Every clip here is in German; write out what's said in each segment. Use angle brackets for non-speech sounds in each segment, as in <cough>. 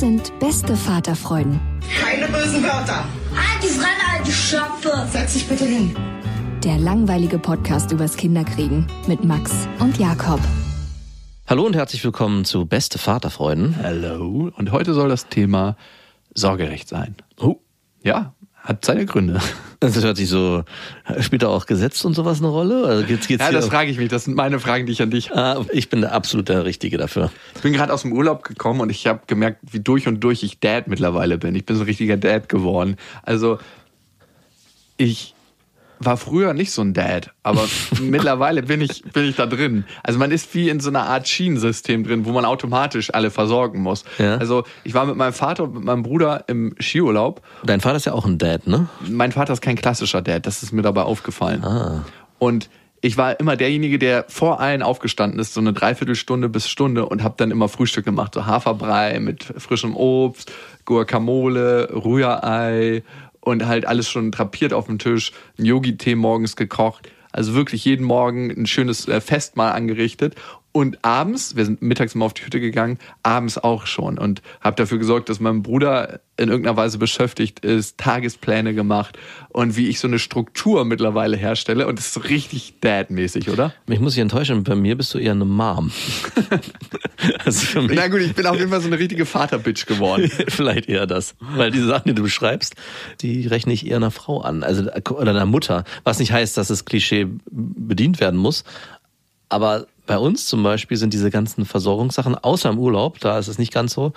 Das sind beste Vaterfreuden. Keine bösen Wörter. Die Fremde, alte Schöpfe! Setz dich bitte hin. Der langweilige Podcast übers Kinderkriegen mit Max und Jakob. Hallo und herzlich willkommen zu Beste Vaterfreuden. Hallo. Und heute soll das Thema Sorgerecht sein. Oh, Ja, hat seine Gründe. Das hört sich so. Spielt da auch Gesetz und sowas eine Rolle? Also geht's, geht's Ja, das frage ich mich. Das sind meine Fragen, die ich an dich habe. ah, Ich bin der absolut der Richtige dafür. Ich bin gerade aus dem Urlaub gekommen und ich habe gemerkt, wie durch und durch ich Dad mittlerweile bin. Ich bin so ein richtiger Dad geworden. Also ich war früher nicht so ein Dad, aber <laughs> mittlerweile bin ich, bin ich da drin. Also man ist wie in so einer Art Schienensystem drin, wo man automatisch alle versorgen muss. Ja. Also ich war mit meinem Vater und mit meinem Bruder im Skiurlaub Dein Vater ist ja auch ein Dad, ne? mein Vater ist kein klassischer Dad, das ist mir dabei aufgefallen. Ah. Und ich war immer derjenige, der vor allen aufgestanden ist, so eine Dreiviertelstunde bis Stunde und habe dann immer Frühstück gemacht, so Haferbrei mit frischem Obst, Guacamole, Rührei und halt alles schon drapiert auf dem Tisch, ein Yogi-Tee morgens gekocht. Also wirklich jeden Morgen ein schönes äh, Festmahl angerichtet. Und abends, wir sind mittags immer auf die Hütte gegangen, abends auch schon. Und habe dafür gesorgt, dass mein Bruder in irgendeiner Weise beschäftigt ist, Tagespläne gemacht und wie ich so eine Struktur mittlerweile herstelle. Und das ist so richtig Dad-mäßig, oder? Ich muss dich enttäuschen, bei mir bist du eher eine Mom. <laughs> also mich Na gut, ich bin auf jeden Fall so eine richtige Vater-Bitch geworden. <laughs> vielleicht eher das. Weil diese Sachen, die du beschreibst, die rechne ich eher einer Frau an. Also, oder einer Mutter. Was nicht heißt, dass das Klischee bedient werden muss. Aber bei uns zum Beispiel sind diese ganzen Versorgungssachen, außer im Urlaub, da ist es nicht ganz so.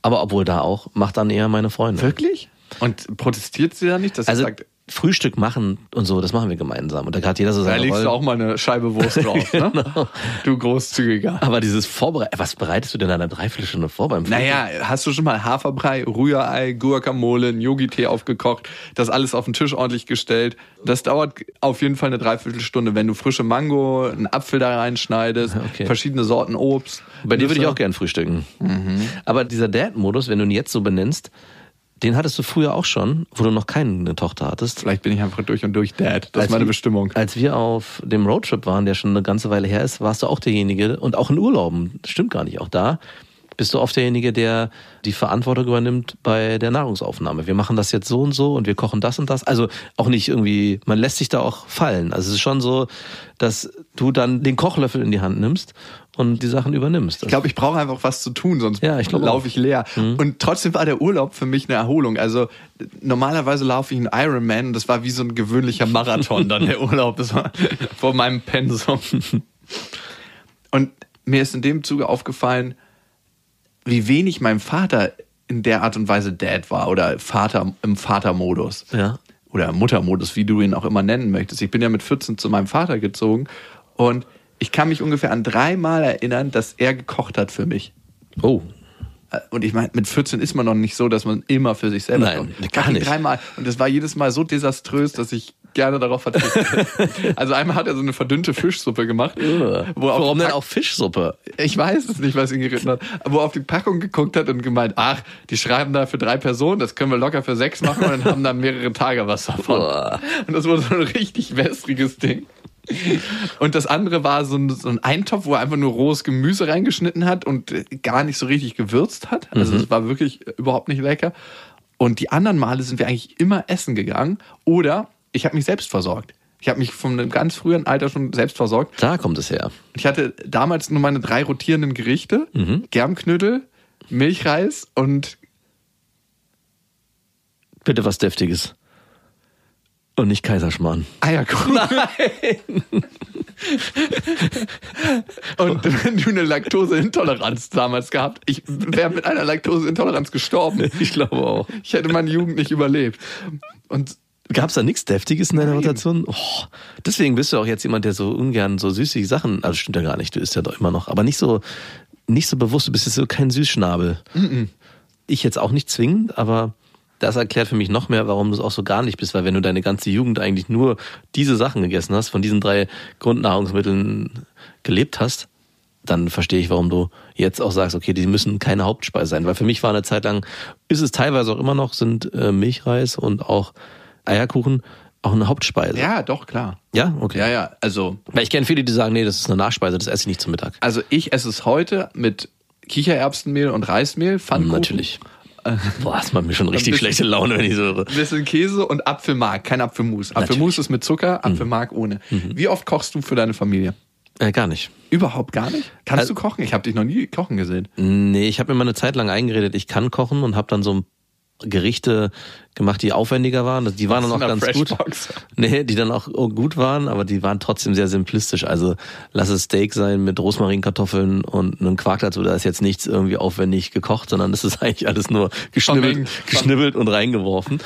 Aber obwohl da auch, macht dann eher meine Freundin. Wirklich? Und protestiert sie da nicht, dass Also sie sagt, Frühstück machen und so, das machen wir gemeinsam. Und da hat jeder so da seine legst du auch mal eine Scheibe Wurst <laughs> drauf, ne? Du Großzügiger. Aber dieses Vorbereiten, was bereitest du denn in einer Dreiviertelstunde vor beim Frühstück? Naja, hast du schon mal Haferbrei, Rührei, Guacamole, einen Yogi-Tee aufgekocht, das alles auf den Tisch ordentlich gestellt. Das dauert auf jeden Fall eine Dreiviertelstunde, wenn du frische Mango, einen Apfel da reinschneidest, <laughs> Okay. verschiedene Sorten Obst. Bei dir würde ich auch gern frühstücken. Mhm. Aber dieser Dad-Modus, wenn du ihn jetzt so benennst, den hattest du früher auch schon, wo du noch keine Tochter hattest. Vielleicht bin ich einfach durch und durch Dad. Das Als ist meine wir- Bestimmung. Als wir auf dem Roadtrip waren, der schon eine ganze Weile her ist, warst du auch derjenige, und auch in Urlauben, das stimmt gar nicht, auch da bist du oft derjenige, der die Verantwortung übernimmt bei der Nahrungsaufnahme. Wir machen das jetzt so und so und wir kochen das und das. Also auch nicht irgendwie, man lässt sich da auch fallen. Also es ist schon so, dass du dann den Kochlöffel in die Hand nimmst und die Sachen übernimmst. Ich glaube, ich brauche einfach was zu tun, sonst Ja, laufe ich leer. Mhm. Und trotzdem war der Urlaub für mich eine Erholung. Also normalerweise laufe ich einen Ironman und das war wie so ein gewöhnlicher Marathon dann der Urlaub. Das war vor meinem Pensum. Und mir ist in dem Zuge aufgefallen, wie wenig mein Vater in der Art und Weise Dad war oder Vater im Vatermodus ja. oder Muttermodus, wie du ihn auch immer nennen möchtest. Ich bin ja mit 14 zu meinem Vater gezogen und ich kann mich ungefähr an dreimal erinnern, dass er gekocht hat für mich. Oh. Äh, Und ich meine, mit 14 ist man noch nicht so, dass man immer für sich selber Nein, kocht. gar nicht. Dreimal. Und das war jedes Mal so desaströs, dass ich gerne darauf verzichte. <laughs> also einmal hat er so eine verdünnte Fischsuppe gemacht. wo auf Warum denn auch Fischsuppe? Ich weiß es nicht, was ihn geritten hat. Wo er auf die Packung geguckt hat und gemeint, ach, die schreiben da für drei Personen, das können wir locker für sechs machen und dann haben dann mehrere Tage was davon. Und das wurde so ein richtig wässriges Ding. Und das andere war so ein, so ein Eintopf, wo er einfach nur rohes Gemüse reingeschnitten hat und äh, gar nicht so richtig gewürzt hat. Also es war wirklich überhaupt nicht lecker. Und die anderen Male sind wir eigentlich immer essen gegangen oder ich habe mich selbst versorgt. Ich habe mich von einem ganz frühen Alter schon selbst versorgt. Da kommt es her. Ich hatte damals nur meine drei rotierenden Gerichte. Germknödel, Milchreis und Bitte was Deftiges. Und nicht Kaiserschmarrn. Eierkuchen. Nein! und wenn du eine Laktoseintoleranz damals gehabt, ich wäre mit einer Laktoseintoleranz gestorben. Ich glaube auch. Ich hätte meine Jugend nicht überlebt. Und Gab es da nichts Deftiges in deiner Rotation? Oh, deswegen bist du auch jetzt jemand, der so ungern so süßige Sachen, also stimmt ja gar nicht, du isst ja doch immer noch, aber nicht so, nicht so bewusst, du bist jetzt so kein Süßschnabel. Ich jetzt auch nicht zwingend, aber das erklärt für mich noch mehr, warum du es auch so gar nicht bist, weil wenn du deine ganze Jugend eigentlich nur diese Sachen gegessen hast, von diesen drei Grundnahrungsmitteln gelebt hast, dann verstehe ich, warum du jetzt auch sagst, okay, die müssen keine Hauptspeise sein. Weil für mich war eine Zeit lang, ist es teilweise auch immer noch, sind äh, Milchreis und auch Eierkuchen auch eine Hauptspeise. ja, doch, klar. Ja, okay. Ja, ja, also, Weil ich kenne viele, die sagen, nee, das ist eine Nachspeise, das esse ich nicht zum Mittag. also ich esse es heute mit Kichererbsenmehl und Reismehl, Pfannkuchen. Natürlich. <laughs> Boah, das macht mir schon richtig bisschen- schlechte Laune, wenn ich so höre. Ein bisschen Käse und Apfelmark, kein Apfelmus. Apfelmus ist mit Zucker, Apfelmark ohne. Wie oft kochst du für deine Familie? Äh, gar nicht. Überhaupt gar nicht? Kannst Also- du kochen? Ich habe dich noch nie kochen gesehen. Nee, ich habe mir mal eine Zeit lang eingeredet, ich kann kochen und habe dann so Gerichte gemacht, die aufwendiger waren. Die waren dann auch ganz gut. Nee, die dann auch gut waren, aber die waren trotzdem sehr simplistisch. Also lass es Steak sein mit Rosmarinkartoffeln und einem Quark dazu. Da ist jetzt nichts irgendwie aufwendig gekocht, sondern das ist <laughs> eigentlich alles nur geschnibbelt, geschnibbelt und reingeworfen.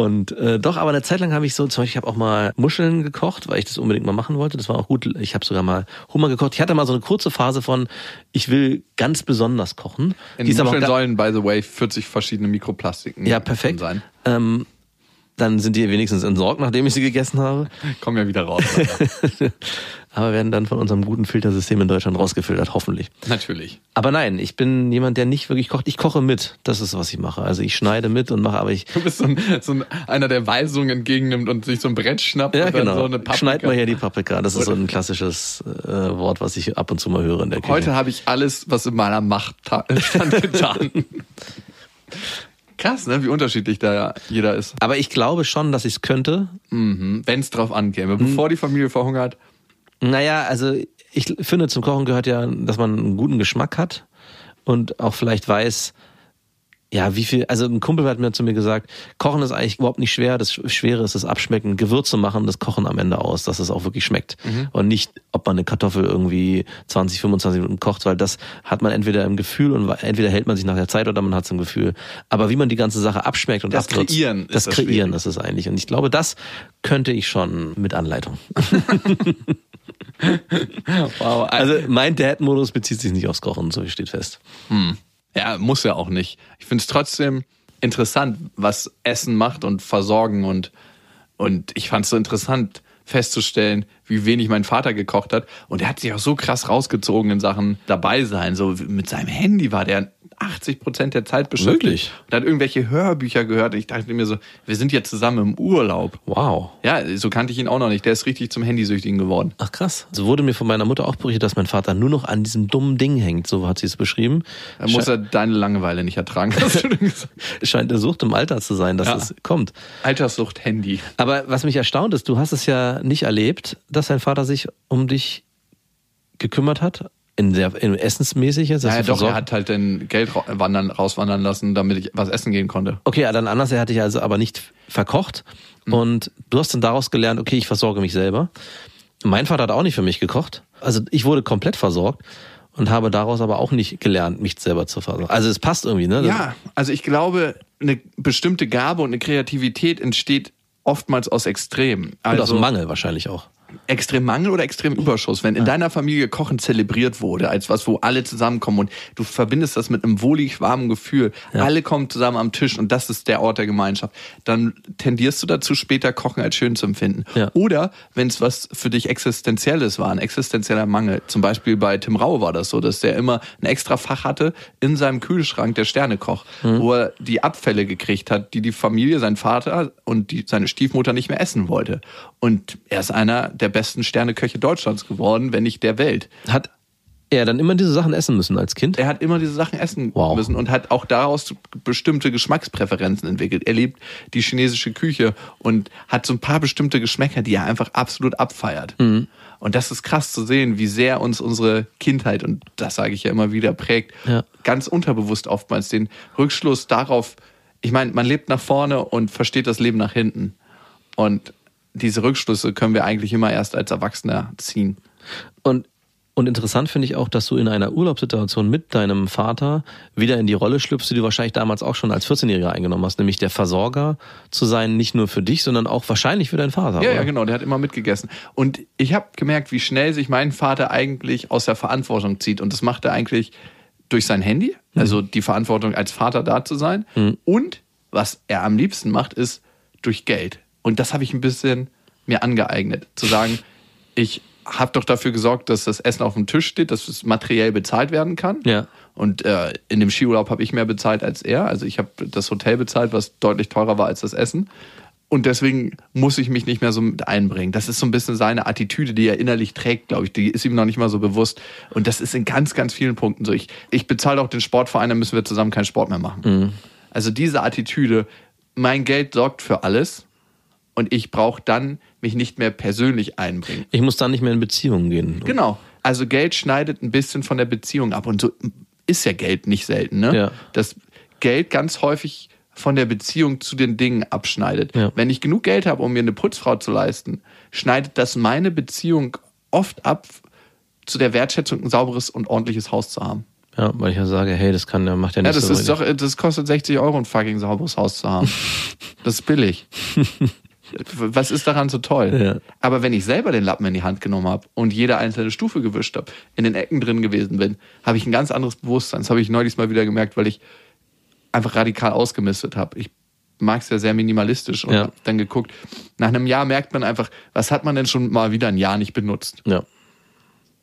Und äh, doch, aber eine Zeit lang habe ich so, zum Beispiel, ich habe auch mal Muscheln gekocht, weil ich das unbedingt mal machen wollte. Das war auch gut. Ich habe sogar mal Hummer gekocht. Ich hatte mal so eine kurze Phase von, ich will ganz besonders kochen. In Die Muscheln sollen, by the way, 40 verschiedene Mikroplastiken ja, perfekt. sein. Ähm, dann sind die wenigstens entsorgt, nachdem ich sie gegessen habe. <laughs> Kommen ja wieder raus. <laughs> aber werden dann von unserem guten Filtersystem in Deutschland rausgefiltert, hoffentlich. Natürlich. Aber nein, ich bin jemand, der nicht wirklich kocht. Ich koche mit. Das ist, was ich mache. Also ich schneide mit und mache, aber ich. Du bist so, ein, so ein, einer, der Weisungen entgegennimmt und sich so ein Brett schnappt Ja, und dann genau. so eine Paprika. Schneid mal hier die Paprika. Das ist so ein klassisches äh, Wort, was ich ab und zu mal höre in der Küche. Heute habe ich alles, was in meiner Macht ta- <laughs> stand, getan. Krass, ne? Wie unterschiedlich da jeder ist. aber ich glaube schon, dass ich es könnte. Wenn es drauf ankäme. Bevor die Familie verhungert. Naja, also ich finde, zum Kochen gehört ja, dass man einen guten Geschmack hat und auch vielleicht weiß, ja, wie viel, also ein Kumpel hat mir zu mir gesagt, Kochen ist eigentlich überhaupt nicht schwer, das Schwere ist das Abschmecken, Gewürze machen, das Kochen am Ende aus, dass es auch wirklich schmeckt. Und nicht, ob man eine Kartoffel irgendwie 20, 25 Minuten kocht, weil das hat man entweder im Gefühl und entweder hält man sich nach der Zeit oder man hat es im Gefühl. Aber wie man die gance Sache abschmeckt und Das abnutzt, Kreieren das das Kreieren Schwierige. ist es eigentlich. Und ich glaube, das könnte ich schon mit Anleitung. <laughs> Wow. Also mein Dad-Modus bezieht sich nicht aufs Kochen, so steht fest. Ja, muss ja auch nicht. Ich finde es trotzdem interessant, was Essen macht und Versorgen und, und ich fand es so interessant festzustellen, wie wenig mein Vater gekocht hat. Und er hat sich auch so krass rausgezogen in Sachen dabei sein. So mit seinem Handy war der 80 Prozent der Zeit beschäftigt. Wirklich? Und hat irgendwelche Hörbücher gehört. Und ich dachte mir so, wir sind jetzt zusammen im Urlaub. Wow. Ja, so kannte ich ihn auch noch nicht. Der ist richtig zum Handysüchtigen geworden. Ach krass. So wurde mir von meiner Mutter auch berichtet, dass mein Vater nur noch an diesem dummen Ding hängt. So hat sie es beschrieben. Da muss er deine Langeweile nicht ertragen. hast du denn gesagt. <laughs> Scheint eine Sucht im Alter zu sein, dass Ja. es kommt. Alterssucht Handy. Aber was mich erstaunt ist, du hast es ja nicht erlebt, dass dein Vater sich um dich gekümmert hat. In der, in essensmäßig jetzt. Ja, du doch, er versorgt- hat halt dann Geld wandern, rauswandern lassen, damit ich was essen gehen konnte. Okay, ja, dann anders. Er hat dich also aber nicht verkocht. Und du hast dann daraus gelernt, okay, ich versorge mich selber. Mein Vater hat auch nicht für mich gekocht. Also ich wurde komplett versorgt und habe daraus aber auch nicht gelernt, mich selber zu versorgen. Also es passt irgendwie, ne? Ja, also ich glaube, eine bestimmte Gabe und eine Kreativität entsteht oftmals aus Extremen. Und Also aus dem Mangel wahrscheinlich auch. Extrem Mangel oder extrem Überschuss. Wenn in deiner Familie Kochen zelebriert wurde, als was, wo alle zusammenkommen und du verbindest das mit einem wohlig warmen Gefühl, alle kommen zusammen am Tisch und das ist der Ort der Gemeinschaft, dann tendierst du dazu, später Kochen als schön zu empfinden. Ja. Oder wenn es was für dich Existenzielles war, ein existenzieller Mangel. Zum Beispiel bei Tim Rau war das so, dass der immer ein extra Fach hatte in seinem Kühlschrank, der Sternekoch, wo er die Abfälle gekriegt hat, die die Familie, sein Vater und die, seine Stiefmutter nicht mehr essen wollte. Und er ist einer der besten Sterneköche Deutschlands geworden, wenn nicht der Welt. Hat Er dann immer diese Sachen essen müssen als Kind. Er hat immer diese Sachen essen Wow. müssen und hat auch daraus bestimmte Geschmackspräferenzen entwickelt. Er liebt die chinesische Küche und hat so ein paar bestimmte Geschmäcker, die er einfach absolut abfeiert. Mhm. Und das ist krass zu sehen, wie sehr uns unsere Kindheit, und das sage ich ja immer wieder, prägt, Ja. ganz unterbewusst oftmals den Rückschluss darauf, ich meine, man lebt nach vorne und versteht das Leben nach hinten. Und diese Rückschlüsse können wir eigentlich immer erst als Erwachsener ziehen. Und, und interessant finde ich auch, dass du in einer Urlaubssituation mit deinem Vater wieder in die Rolle schlüpfst, die du wahrscheinlich damals auch schon als 14-Jähriger eingenommen hast, nämlich der Versorger zu sein, nicht nur für dich, sondern auch wahrscheinlich für deinen Vater. Ja, oder? ja, genau, der hat immer mitgegessen. Und ich habe gemerkt, wie schnell sich mein Vater eigentlich aus der Verantwortung zieht. Und das macht er eigentlich durch sein Handy, also die Verantwortung als Vater da zu sein. Und was er am liebsten macht, ist durch Geld. Und das habe ich ein bisschen mir angeeignet. Zu sagen, ich habe doch dafür gesorgt, dass das Essen auf dem Tisch steht, dass es materiell bezahlt werden kann. Ja. Und äh, in dem Skiurlaub habe ich mehr bezahlt als er. Also ich habe das Hotel bezahlt, was deutlich teurer war als das Essen. Und deswegen muss ich mich nicht mehr so mit einbringen. Das ist so ein bisschen seine Attitüde, die er innerlich trägt, glaube ich. Die ist ihm noch nicht mal so bewusst. Und das ist in ganz, ganz vielen Punkten so. Ich, ich bezahle auch den Sportverein, dann müssen wir zusammen keinen Sport mehr machen. Also diese Attitüde, mein Geld sorgt für alles und ich brauche dann mich nicht mehr persönlich einbringen. Ich muss dann nicht mehr in Beziehungen gehen. Genau. Also Geld schneidet ein bisschen von der Beziehung ab. Und so ist ja Geld nicht selten, ne? Ja. Dass Geld ganz häufig von der Beziehung zu den Dingen abschneidet. Ja. Wenn ich genug Geld habe, um mir eine Putzfrau zu leisten, schneidet das meine Beziehung oft ab zu der Wertschätzung, ein sauberes und ordentliches Haus zu haben. Ja, weil ich ja sage, hey, das kann, macht ja nicht Ja, das so ist doch, das kostet 60 Euro, ein fucking sauberes Haus zu haben. <laughs> Das ist billig. <laughs> Was ist daran so toll? Ja. Aber wenn ich selber den Lappen in die Hand genommen habe und jede einzelne Stufe gewischt habe, in den Ecken drin gewesen bin, habe ich ein ganz anderes Bewusstsein. Das habe ich neulich mal wieder gemerkt, weil ich einfach radikal ausgemistet habe. Ich mag es ja sehr minimalistisch und Ja. habe dann geguckt. Nach einem Jahr merkt man einfach, was hat man denn schon mal wieder ein Jahr nicht benutzt? Ja.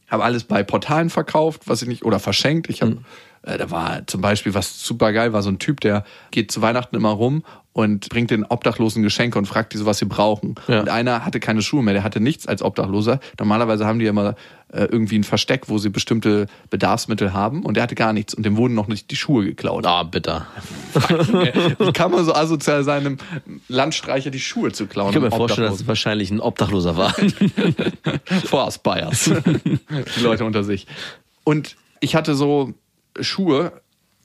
habe alles bei Portalen verkauft, was ich nicht, oder verschenkt. Ich habe, Mhm. Äh, da war zum Beispiel, was super geil war, so ein Typ, der geht zu Weihnachten immer rum und bringt den Obdachlosen Geschenke und fragt die so, was sie brauchen. Ja. Und einer hatte keine Schuhe mehr, der hatte nichts als Obdachloser. Normalerweise haben die ja immer äh, irgendwie ein Versteck, wo sie bestimmte Bedarfsmittel haben und der hatte gar nichts und dem wurden noch nicht die Schuhe geklaut. Ah, bitter. <laughs> Wie kann man so asozial sein, einem Landstreicher die Schuhe zu klauen? Ich kann mir vorstellen, dass es wahrscheinlich ein Obdachloser war. <laughs> Force Bias. Die Leute unter sich. Und ich hatte so Schuhe,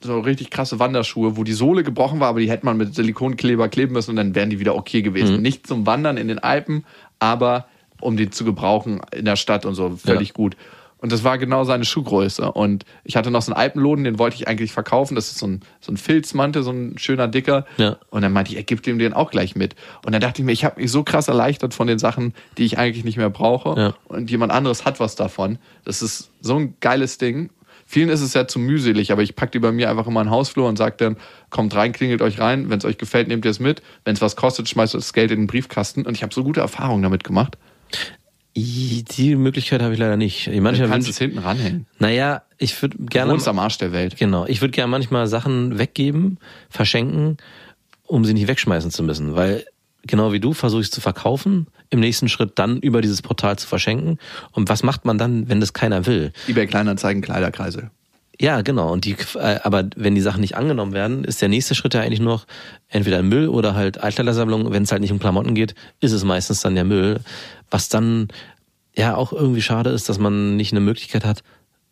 so richtig krasse Wanderschuhe, wo die Sohle gebrochen war, aber die hätte man mit Silikonkleber kleben müssen und dann wären die wieder okay gewesen. Nicht zum Wandern in den Alpen, aber um die zu gebrauchen in der Stadt und so völlig Ja. gut. Und das war genau seine Schuhgröße. Und ich hatte noch so einen Alpenloden, den wollte ich eigentlich verkaufen. Das ist so ein, so ein Filzmantel, so ein schöner dicker. Ja. Und dann meinte ich, er gibt ihm den auch gleich mit. Und dann dachte ich mir, ich habe mich so krass erleichtert von den Sachen, die ich eigentlich nicht mehr brauche. Ja. Und jemand anderes hat was davon. Das ist so ein geiles Ding. Vielen ist es ja zu mühselig, aber ich packe die bei mir einfach immer in den Hausflur und sage dann, kommt rein, klingelt euch rein. Wenn es euch gefällt, nehmt ihr es mit. Wenn es was kostet, schmeißt das Geld in den Briefkasten. Und ich habe so gute Erfahrungen damit gemacht. Die Möglichkeit habe ich leider nicht. Du Manchmal kannst wünsch- es hinten ranhängen. naja, ich würde Du gerne. wohnst am Arsch der Welt. Genau, ich würde gerne manchmal Sachen weggeben, verschenken, um sie nicht wegschmeißen zu müssen. Weil genau wie du versuche ich es zu verkaufen, im nächsten Schritt dann über dieses Portal zu verschenken. Und was macht man dann, wenn das keiner will? eBay Kleinanzeigen, Kleiderkreisel. Ja, genau. Und die, äh, aber wenn die Sachen nicht angenommen werden, ist der nächste Schritt ja eigentlich nur noch entweder Müll oder halt Altkleidersammlung. Wenn es halt nicht um Klamotten geht, ist es meistens dann der Müll. Was dann ja auch irgendwie schade ist, dass man nicht eine Möglichkeit hat,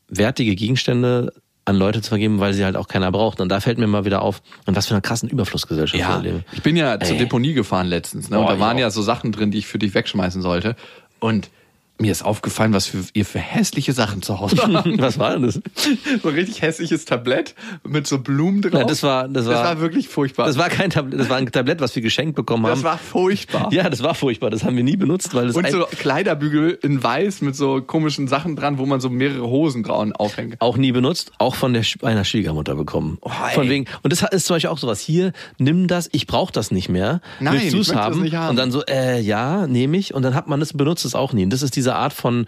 wertige Gegenstände an Leute zu vergeben, weil sie halt auch keiner braucht. Und da fällt mir mal wieder auf, in was für einer krassen Überflussgesellschaft wir Ja, leben. ich bin ja zur Ey. Deponie gefahren letztens. Ne? Boah, und da waren ja so Sachen drin, die ich für dich wegschmeißen sollte. Und mir ist aufgefallen, was für, ihr für hässliche Sachen zu Hause <laughs> habt. Was war denn das? so ein richtig hässliches Tablett mit so Blumen drauf. Ja, das war- das war- wirklich furchtbar. Das war kein Tablett, das war ein Tablett, was wir geschenkt bekommen haben. das war furchtbar. ja, das war furchtbar. Das haben wir nie benutzt, weil das Und so Kleiderbügel in weiß mit so komischen Sachen dran, wo man so mehrere Hosengrauen aufhängt. auch nie benutzt, auch von der einer Schwiegermutter bekommen. Oh, von wegen und das ist zum Beispiel auch sowas. Hier, nimm das, ich brauche das nicht mehr. Nein, Willst möchte das haben? nicht haben. Und dann so, äh, ja, nehme ich. Und dann hat man es benutzt es auch nie. Und das ist diese Art von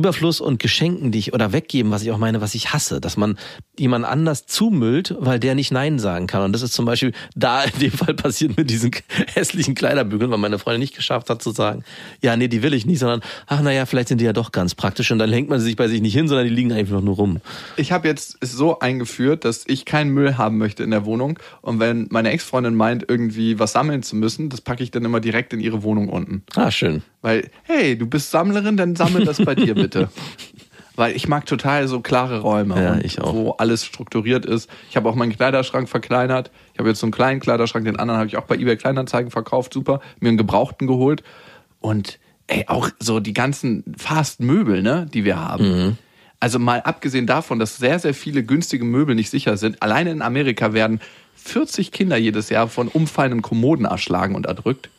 Überfluss und Geschenken, die ich oder weggeben, was ich auch meine, was ich hasse, dass man jemand anders zumüllt, weil der nicht Nein sagen kann. Und das ist zum Beispiel da <laughs> in dem Fall passiert mit diesen <laughs> hässlichen Kleiderbügeln, weil meine Freundin nicht geschafft hat zu sagen, ja, nee, die will ich nicht, sondern ach naja, vielleicht sind die ja doch ganz praktisch und dann hängt man sie sich bei sich nicht hin, sondern die liegen einfach nur rum. Ich habe jetzt so eingeführt, dass ich keinen Müll haben möchte in der Wohnung. Und wenn meine Ex-Freundin meint, irgendwie was sammeln zu müssen, das packe ich dann immer direkt in ihre Wohnung unten. Ah, schön. Weil, hey, du bist Sammlerin, dann sammel das bei dir <laughs> bitte. <laughs> Weil ich mag total so klare Räume, Ja, ich auch. wo alles strukturiert ist. Ich habe auch meinen Kleiderschrank verkleinert. Ich habe jetzt so einen kleinen Kleiderschrank, den anderen habe ich auch bei eBay Kleinanzeigen verkauft, super. Mir einen gebrauchten geholt. Und ey, auch so die ganzen Fast-Möbel, ne, die wir haben. Mhm. Also mal abgesehen davon, dass sehr, sehr viele günstige Möbel nicht sicher sind. Alleine in Amerika werden 40 Kinder jedes Jahr von umfallenden Kommoden erschlagen und erdrückt.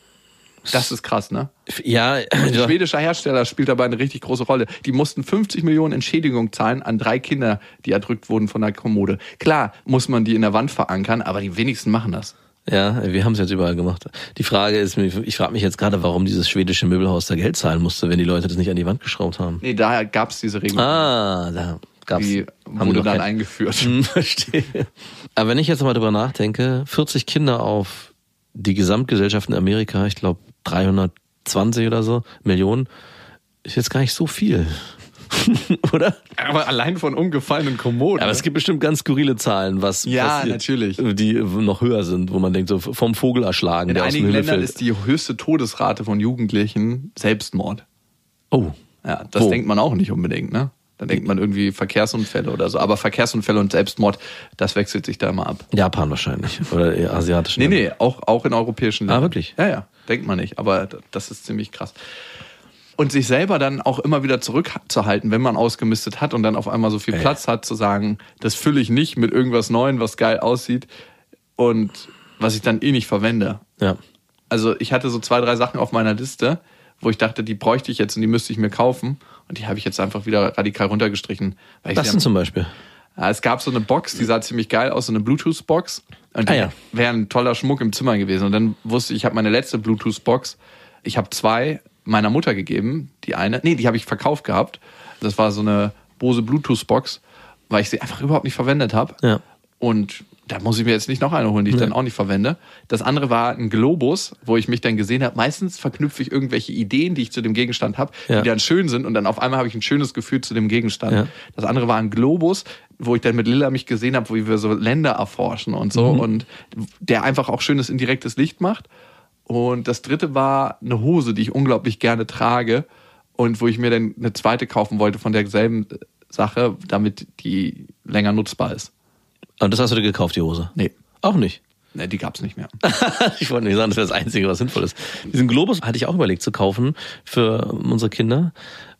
Das ist krass, ne? Ja, <clears throat> Ein schwedischer Hersteller spielt dabei eine richtig große Rolle. Die mussten 50 Millionen Entschädigung zahlen an drei Kinder, die erdrückt wurden von der Kommode. Klar muss man die in der Wand verankern, aber die wenigsten machen das. Ja, wir haben es jetzt überall gemacht. Die Frage ist, ich frage mich jetzt gerade, warum dieses schwedische Möbelhaus da Geld zahlen musste, wenn die Leute das nicht an die Wand geschraubt haben. Nee, daher gab's diese Regelung. Ah, da gab's. die haben wurde dann kein- eingeführt. <laughs> Hm, verstehe. Aber wenn ich jetzt mal drüber nachdenke, 40 Kinder auf die Gesamtgesellschaft in Amerika, ich glaube 320 oder so Millionen, ist jetzt gar nicht so viel. <laughs> oder? Aber allein von umgefallenen Kommoden. Aber es gibt bestimmt ganz skurrile Zahlen, was Ja, passiert, natürlich. die noch höher sind, wo man denkt, so vom Vogel erschlagen, in der aus dem einigen Ländern fällt. ist die höchste Todesrate von Jugendlichen Selbstmord. oh, Ja, das Wo? denkt man auch nicht unbedingt, ne? Dann denkt man irgendwie Verkehrsunfälle oder so. Aber Verkehrsunfälle und Selbstmord, das wechselt sich da immer ab. Japan wahrscheinlich. Oder asiatisch. Nee, nee, auch, auch in europäischen Ländern. Ah, wirklich? Ja, ja, denkt man nicht. Aber das ist ziemlich krass. Und sich selber dann auch immer wieder zurückzuhalten, wenn man ausgemistet hat und dann auf einmal so viel Ja. Platz hat, zu sagen, das fülle ich nicht mit irgendwas Neuem, was geil aussieht und was ich dann eh nicht verwende. Ja. Also ich hatte so zwei, drei Sachen auf meiner Liste, wo ich dachte, die bräuchte ich jetzt und die müsste ich mir kaufen. Und die habe ich jetzt einfach wieder radikal runtergestrichen. Weil Das sind zum Beispiel. Es gab so eine Box, die sah ziemlich geil aus, so eine Bluetooth-Box. Und die Ah, ja. wäre ein toller Schmuck im Zimmer gewesen. Und dann wusste ich, ich habe meine letzte Bluetooth-Box. Ich habe zwei meiner Mutter gegeben. Die eine, nee, die habe ich verkauft gehabt. Das war so eine Bose Bluetooth-Box, weil ich sie einfach überhaupt nicht verwendet habe. Ja. Und da muss ich mir jetzt nicht noch eine holen, die ich dann auch nicht verwende. Das andere war ein Globus, wo ich mich dann gesehen habe. Meistens verknüpfe ich irgendwelche Ideen, die ich zu dem Gegenstand habe, Ja. die dann schön sind und dann auf einmal habe ich ein schönes Gefühl zu dem Gegenstand. Ja. Das andere war ein Globus, wo ich dann mit Lilla mich gesehen habe, wo wir so Länder erforschen und so und der einfach auch schönes indirektes Licht macht. Und das dritte war eine Hose, die ich unglaublich gerne trage und wo ich mir dann eine zweite kaufen wollte von derselben Sache, damit die länger nutzbar ist. Und das hast du dir gekauft, die Hose? Nee. Auch nicht. Ne, die gab's nicht mehr. <laughs> ich wollte nicht sagen, das wäre das Einzige, was sinnvoll ist. Diesen Globus hatte ich auch überlegt zu kaufen für unsere Kinder,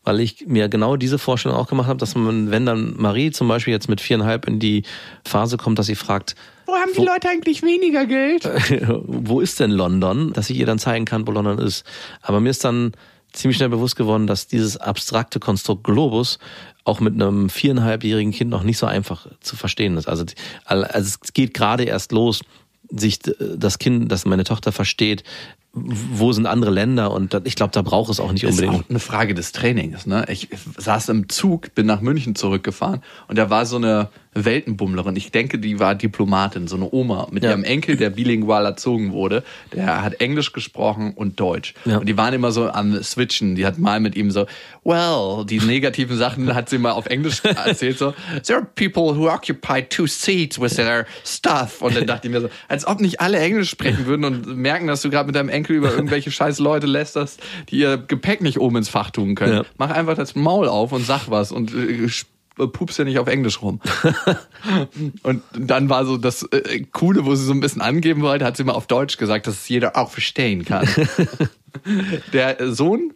weil ich mir genau diese Vorstellung auch gemacht habe, dass man, wenn dann Marie zum Beispiel jetzt mit viereinhalb in die Phase kommt, dass sie fragt, Wo haben die Leute eigentlich weniger Geld? <laughs> wo ist denn London, dass ich ihr dann zeigen kann, wo London ist. Aber mir ist dann ziemlich schnell bewusst geworden, dass dieses abstrakte Konstrukt Globus auch mit einem viereinhalbjährigen Kind noch nicht so einfach zu verstehen ist. Also, also es geht gerade erst los, sich das Kind, dass meine Tochter versteht, wo sind andere Länder und ich glaube, da braucht es auch nicht Das ist unbedingt. auch eine Frage des Trainings. Ne? Ich saß im Zug, bin nach München zurückgefahren und da war so eine Weltenbummlerin. Ich denke, die war Diplomatin, so eine Oma mit Ja. ihrem Enkel, der bilingual erzogen wurde. Der hat Englisch gesprochen und Deutsch. Ja. Und die waren immer so am Switchen. Die hat mal mit ihm so, well, die negativen Sachen hat sie mal auf Englisch erzählt. So, there are people who occupy two seats with their stuff. Und dann dachte ich mir so, als ob nicht alle Englisch sprechen würden und merken, dass du gerade mit deinem Enkel über irgendwelche scheiß Leute lästerst, die ihr Gepäck nicht oben ins Fach tun können. Ja. Mach einfach das Maul auf und sag was und äh, pups ja nicht auf Englisch rum. <laughs> und dann war so das äh, Coole, wo sie so ein bisschen angeben wollte, hat sie mal auf Deutsch gesagt, dass es jeder auch verstehen kann. <laughs> Der Sohn,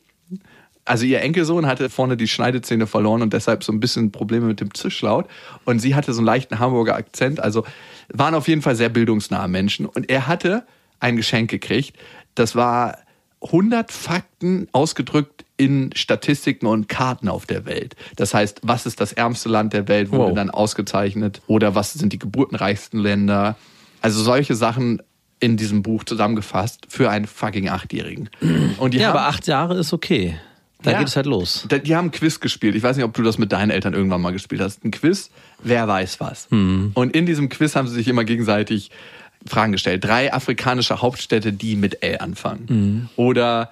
also ihr Enkelsohn hatte vorne die Schneidezähne verloren und deshalb so ein bisschen Probleme mit dem Zischlaut. Und sie hatte so einen leichten Hamburger Akzent. Also waren auf jeden Fall sehr bildungsnahe Menschen. Und er hatte ein Geschenk gekriegt. Das war 100 Fakten ausgedrückt in Statistiken und Karten auf der Welt. Das heißt, was ist das ärmste Land der Welt, wurde Wow. dann ausgezeichnet. Oder was sind die geburtenreichsten Länder. Also solche Sachen in diesem Buch zusammengefasst für einen fucking Achtjährigen. <clears throat> Und die Ja, haben, aber acht Jahre ist okay. Da Ja. geht es halt los. Die haben ein Quiz gespielt. Ich weiß nicht, ob du das mit deinen Eltern irgendwann mal gespielt hast. Ein Quiz, wer weiß was. Und in diesem Quiz haben sie sich immer gegenseitig Fragen gestellt. Drei afrikanische Hauptstädte, die mit L anfangen. Oder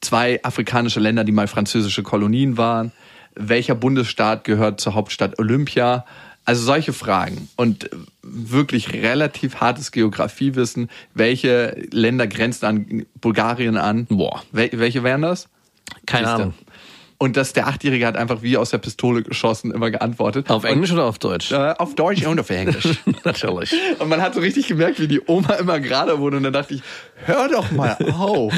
zwei afrikanische Länder, die mal französische Kolonien waren. Welcher Bundesstaat gehört zur Hauptstadt Olympia? Also solche Fragen. Und wirklich relativ hartes Geografiewissen. Welche Länder grenzen an Bulgarien an? Boah. Wel welche wären das? Keine. Ahnung. Und das, der Achtjährige hat einfach wie aus der Pistole geschossen immer geantwortet. Auf Englisch oder auf Deutsch? Und, äh, auf Deutsch und auf Englisch. <laughs> Natürlich. Und man hat so richtig gemerkt, wie die Oma immer gerade wurde. Und dann dachte ich, hör doch mal auf.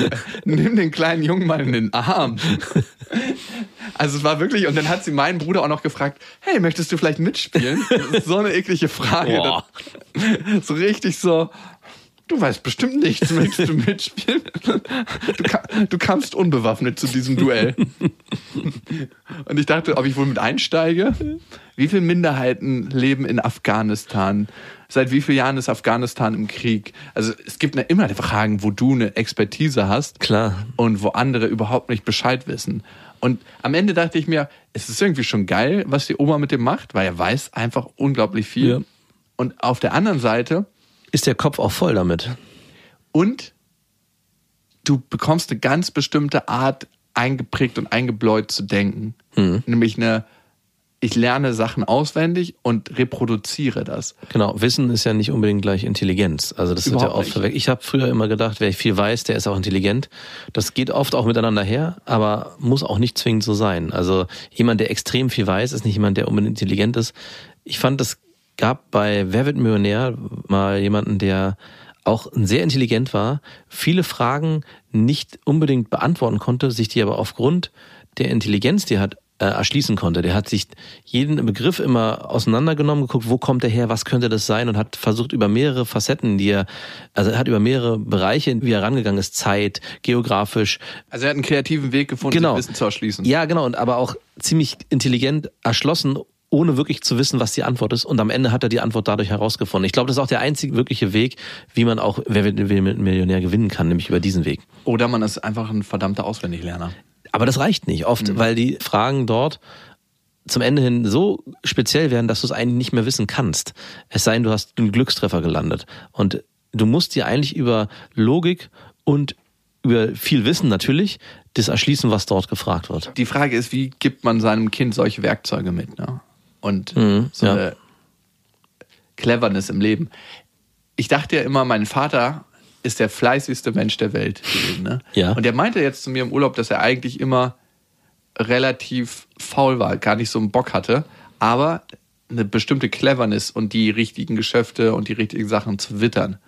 Nimm den kleinen Jungen mal in den Arm. Also es war wirklich, und dann hat sie meinen Bruder auch noch gefragt, hey, möchtest du vielleicht mitspielen? So eine eklige Frage. So richtig so, du weißt bestimmt nichts, möchtest du <laughs> mitspielen? Du, ka du kamst unbewaffnet zu diesem Duell. Und ich dachte, ob ich wohl mit einsteige? Wie viele Minderheiten leben in Afghanistan? Seit wie vielen Jahren ist Afghanistan im Krieg? Also es gibt immer Fragen, wo du eine Expertise hast Klar. und wo andere überhaupt nicht Bescheid wissen. Und am Ende dachte ich mir, es ist irgendwie schon geil, was die Oma mit dem macht, weil er weiß einfach unglaublich viel. Ja. Und auf der anderen Seite, Ist der Kopf auch voll damit? und du bekommst eine ganz bestimmte Art eingeprägt und eingebläut zu denken. Nämlich eine, ich lerne Sachen auswendig und reproduziere das. Genau, Wissen ist ja nicht unbedingt gleich Intelligenz. Also das wird ja Überhaupt oft verwechselt. Ich habe früher immer gedacht, wer viel weiß, der ist auch intelligent. Das geht oft auch miteinander her, aber muss auch nicht zwingend so sein. Also jemand, der extrem viel weiß, ist nicht jemand, der unbedingt intelligent ist. Ich fand, es gab bei Wer wird Millionär mal jemanden, der auch sehr intelligent war, viele Fragen nicht unbedingt beantworten konnte, sich die aber aufgrund der Intelligenz, die er hat, äh, erschließen konnte. Der hat sich jeden Begriff immer auseinandergenommen, geguckt, wo kommt der her, was könnte das sein und hat versucht über mehrere Facetten, die er, also er hat über mehrere Bereiche, wie er rangegangen ist, Zeit, geografisch, Also er hat einen kreativen Weg gefunden, Genau. Wissen zu erschließen. ja, genau, und aber auch ziemlich intelligent erschlossen, ohne wirklich zu wissen, was die Antwort ist. Und am Ende hat er die Antwort dadurch herausgefunden. Ich glaube, das ist auch der einzige wirkliche Weg, wie man auch Wer wird Millionär gewinnen kann, nämlich über diesen Weg. Oder man ist einfach ein verdammter Auswendiglerner. Aber das reicht nicht oft, weil die Fragen dort zum Ende hin so speziell werden, dass du es eigentlich nicht mehr wissen kannst. Es sei denn, du hast einen Glückstreffer gelandet. Und du musst dir eigentlich über Logik und über viel Wissen natürlich das erschließen, was dort gefragt wird. Die Frage ist, wie gibt man seinem Kind solche Werkzeuge mit? Ne? Und Mhm, so ja. eine Cleverness im Leben. Ich dachte ja immer, mein Vater ist der fleißigste Mensch der Welt gewesen. Ne? Ja. Und er meinte jetzt zu mir im Urlaub, dass er eigentlich immer relativ faul war, gar nicht so einen Bock hatte, aber eine bestimmte Cleverness und die richtigen Geschäfte und die richtigen Sachen zu wittern.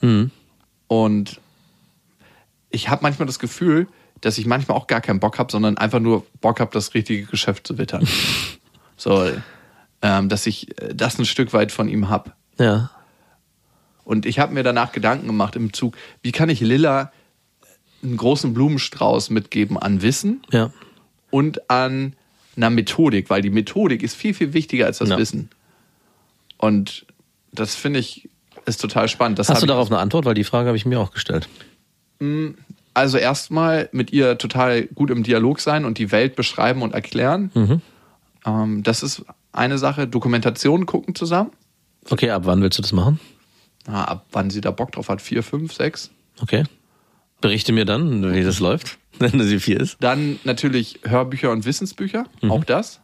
Mhm. Und ich habe manchmal das Gefühl, dass ich manchmal auch gar keinen Bock habe, sondern einfach nur Bock habe, das richtige Geschäft zu wittern. <laughs> so, ähm, dass ich äh, das ein Stück weit von ihm hab. Ja. Und ich habe mir danach Gedanken gemacht im Zug, wie kann ich Lilla einen großen Blumenstrauß mitgeben an Wissen Ja. und an einer Methodik, weil die Methodik ist viel, viel wichtiger als das Ja. Wissen. Und das finde ich ist total spannend. Das Hast du darauf eine Antwort? Weil die Frage habe ich mir auch gestellt. Also erstmal mit ihr total gut im Dialog sein und die Welt beschreiben und erklären. Mhm. Ähm, das ist eine Sache. Dokumentation gucken zusammen. Okay, ab wann willst du das machen? Na, ab wann sie da Bock drauf hat. Vier, fünf, sechs. Okay. Berichte mir dann, wie das läuft, <laughs> wenn sie vier ist. Dann natürlich Hörbücher und Wissensbücher. Auch das.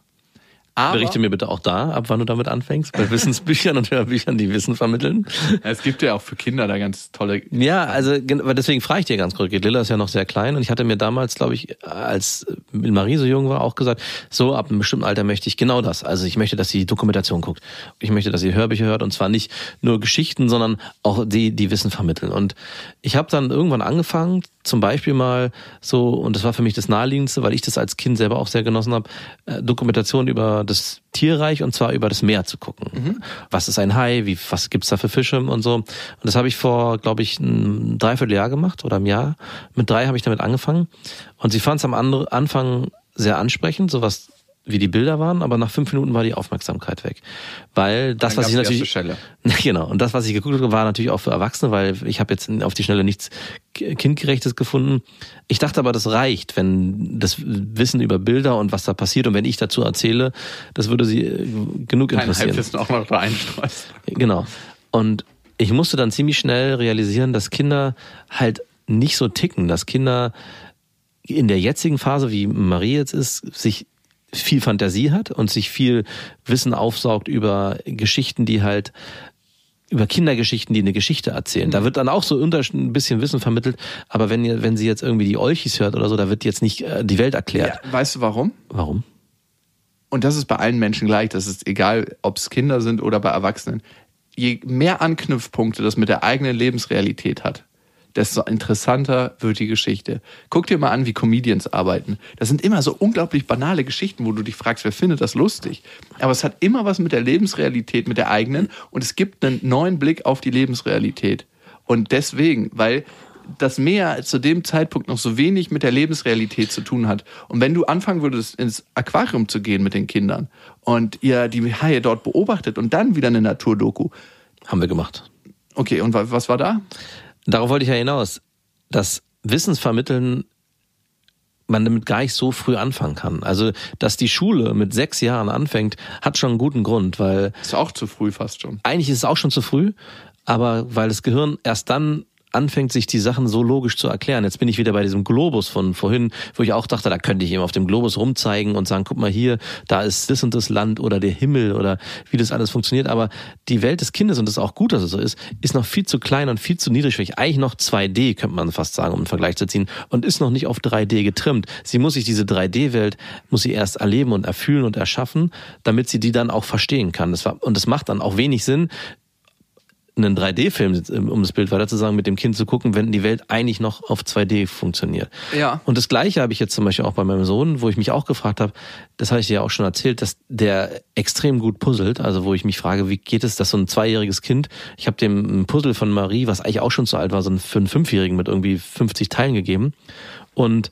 Aber. Berichte mir bitte auch da, ab wann du damit anfängst, bei Wissensbüchern und Hörbüchern, die Wissen vermitteln. es gibt ja auch für Kinder da ganz tolle. Ja, also deswegen frage ich dir ganz kurz. Lilla ist ja noch sehr klein und ich hatte mir damals, glaube ich, als Marie so jung war, auch gesagt, so ab einem bestimmten Alter möchte ich genau das. Also ich möchte, dass sie Dokumentation guckt. Ich möchte, dass sie Hörbücher hört und zwar nicht nur Geschichten, sondern auch die, die Wissen vermitteln. Und ich habe dann irgendwann angefangen, zum Beispiel mal so, und das war für mich das Naheliegendste, weil ich das als Kind selber auch sehr genossen habe, äh, Dokumentation über das Tierreich und zwar über das Meer zu gucken. Was ist ein Hai? Wie, was gibt's da für Fische und so? Und das habe ich vor, glaube ich, ein Dreivierteljahr gemacht oder einem Jahr. Mit drei habe ich damit angefangen. Und sie fand es am Anfang sehr ansprechend, sowas wie die Bilder waren, aber nach fünf Minuten war die Aufmerksamkeit weg. Weil das, was ich natürlich. erste <laughs> Genau, und das, was ich geguckt habe, war natürlich auch für Erwachsene, weil ich habe jetzt auf die Schnelle nichts Kindgerechtes gefunden. Ich dachte aber, das reicht, wenn das Wissen über Bilder und was da passiert und wenn ich dazu erzähle, das würde sie äh, genug Kein interessieren. Halbwissen auch noch reinstreust. Genau. Und ich musste dann ziemlich schnell realisieren, dass Kinder halt nicht so ticken, dass Kinder in der jetzigen Phase, wie Marie jetzt ist, sich viel Fantasie hat und sich viel Wissen aufsaugt über Geschichten, die halt über Kindergeschichten, die eine Geschichte erzählen. Da wird dann auch so ein bisschen Wissen vermittelt, aber wenn ihr, wenn sie jetzt irgendwie die Olchis hört oder so, da wird jetzt nicht äh, die Welt erklärt. Ja, weißt du warum? Warum? Und das ist bei allen Menschen gleich. Das ist egal, ob es Kinder sind oder bei Erwachsenen. Je mehr Anknüpfpunkte das mit der eigenen Lebensrealität hat, desto interessanter wird die Geschichte. Guck dir mal an, wie Comedians arbeiten. Das sind immer so unglaublich banale Geschichten, wo du dich fragst, wer findet das lustig? Aber es hat immer was mit der Lebensrealität, mit der eigenen und es gibt einen neuen Blick auf die Lebensrealität. Und deswegen, weil das Meer zu dem Zeitpunkt noch so wenig mit der Lebensrealität zu tun hat. Und wenn du anfangen würdest, ins Aquarium zu gehen mit den Kindern und ihr die Haie dort beobachtet und dann wieder eine Naturdoku. Haben wir gemacht. Okay, und wa- was war da? Darauf wollte ich ja hinaus, dass Wissensvermitteln man damit gar nicht so früh anfangen kann. Also, dass die Schule mit sechs Jahren anfängt, hat schon einen guten Grund, weil Ist auch zu früh fast schon. eigentlich ist es auch schon zu früh, aber weil das Gehirn erst dann anfängt, sich die Sachen so logisch zu erklären. Jetzt bin ich wieder bei diesem Globus von vorhin, wo ich auch dachte, da könnte ich ihm auf dem Globus rumzeigen und sagen, guck mal hier, da ist das und das Land oder der Himmel oder wie das alles funktioniert. Aber die Welt des Kindes, und das ist auch gut, dass es so ist, ist noch viel zu klein und viel zu niedrigschwellig. Eigentlich noch 2D, könnte man fast sagen, um einen Vergleich zu ziehen, und ist noch nicht auf 3D getrimmt. Sie muss sich diese 3D-Welt, muss sie erst erleben und erfühlen und erschaffen, damit sie die dann auch verstehen kann. Das war, und es macht dann auch wenig Sinn, einen 3D-Film, um das Bild weiter zu sagen, mit dem Kind zu gucken, wenn die Welt eigentlich noch auf 2D funktioniert. Ja. Und das Gleiche habe ich jetzt zum Beispiel auch bei meinem Sohn, wo ich mich auch gefragt habe, das habe ich dir ja auch schon erzählt, dass der extrem gut puzzelt. Also wo ich mich frage, wie geht es, dass so ein zweijähriges Kind, ich habe dem ein Puzzle von Marie, was eigentlich auch schon zu alt war, so ein- für einen Fünfjährigen mit irgendwie 50 Teilen gegeben. Und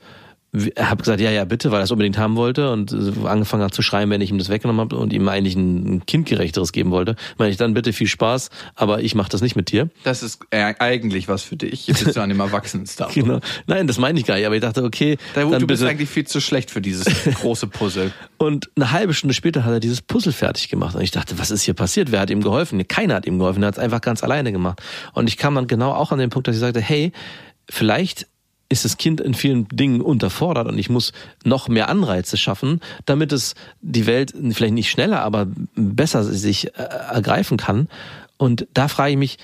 habe gesagt, ja, ja, bitte, weil er es unbedingt haben wollte und äh, angefangen hat zu schreien, wenn ich ihm das weggenommen habe und ihm eigentlich ein ein kindgerechteres geben wollte. Meine ich dann bitte viel Spaß, aber ich mache das nicht mit dir. Das ist äh, eigentlich was für dich. Jetzt bist du an dem Erwachsenen-Stuff. <laughs> Genau. Nein, das meine ich gar nicht, aber ich dachte, okay, Da, dann du bist bitte. eigentlich viel zu schlecht für dieses <laughs> große Puzzle. Und eine halbe Stunde später hat er dieses Puzzle fertig gemacht. Und ich dachte, was ist hier passiert? Wer hat ihm geholfen? Keiner hat ihm geholfen. Er hat es einfach ganz alleine gemacht. Und ich kam dann genau auch an den Punkt, dass ich sagte, hey, vielleicht ist das Kind in vielen Dingen unterfordert und ich muss noch mehr Anreize schaffen, damit es die Welt vielleicht nicht schneller, aber besser sich äh, ergreifen kann. Und da frage ich mich,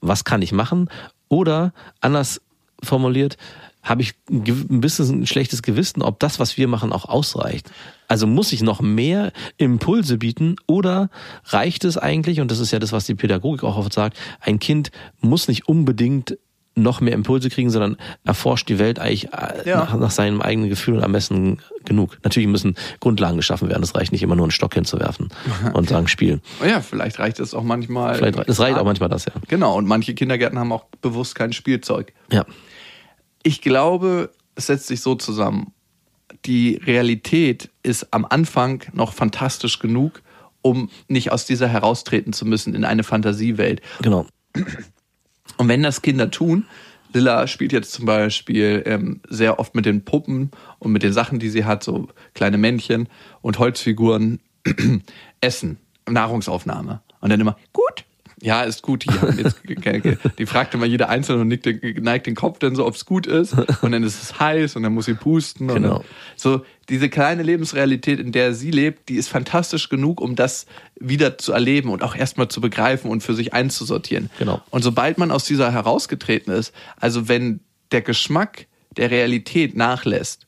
was kann ich machen? Oder anders formuliert, habe ich ein bisschen ein schlechtes Gewissen, ob das, was wir machen, auch ausreicht. Also muss ich noch mehr Impulse bieten oder reicht es eigentlich, und das ist ja das, was die Pädagogik auch oft sagt, ein Kind muss nicht unbedingt noch mehr Impulse kriegen, sondern erforscht die Welt eigentlich äh, Ja. nach, nach seinem eigenen Gefühl und am besten genug. Natürlich müssen Grundlagen geschaffen werden. Es reicht nicht immer nur einen Stock hinzuwerfen <laughs> und sagen, spielen. Oh ja, vielleicht reicht es auch manchmal. Vielleicht, es reicht auch manchmal das, ja. Genau, und manche Kindergärten haben auch bewusst kein Spielzeug. Ja. Ich glaube, es setzt sich so zusammen. Die Realität ist am Anfang noch fantastisch genug, um nicht aus dieser heraustreten zu müssen in eine Fantasiewelt. Genau. <clears throat> Und wenn das Kinder tun, Lilla spielt jetzt zum Beispiel ähm, sehr oft mit den Puppen und mit den Sachen, die sie hat, so kleine Männchen und Holzfiguren, <clears throat> Essen, Nahrungsaufnahme. Und dann immer, gut. Ja, ist gut. Die, jetzt, <laughs> die fragt immer jede Einzelne und nickt, den- neigt den Kopf dann so, ob es gut ist. Und dann ist es heiß und dann muss sie pusten. Genau. dann, so diese kleine Lebensrealität, in der sie lebt, die ist fantastisch genug, um das wieder zu erleben und auch erstmal zu begreifen und für sich einzusortieren. Genau. Und sobald man aus dieser herausgetreten ist, also wenn der Geschmack der Realität nachlässt,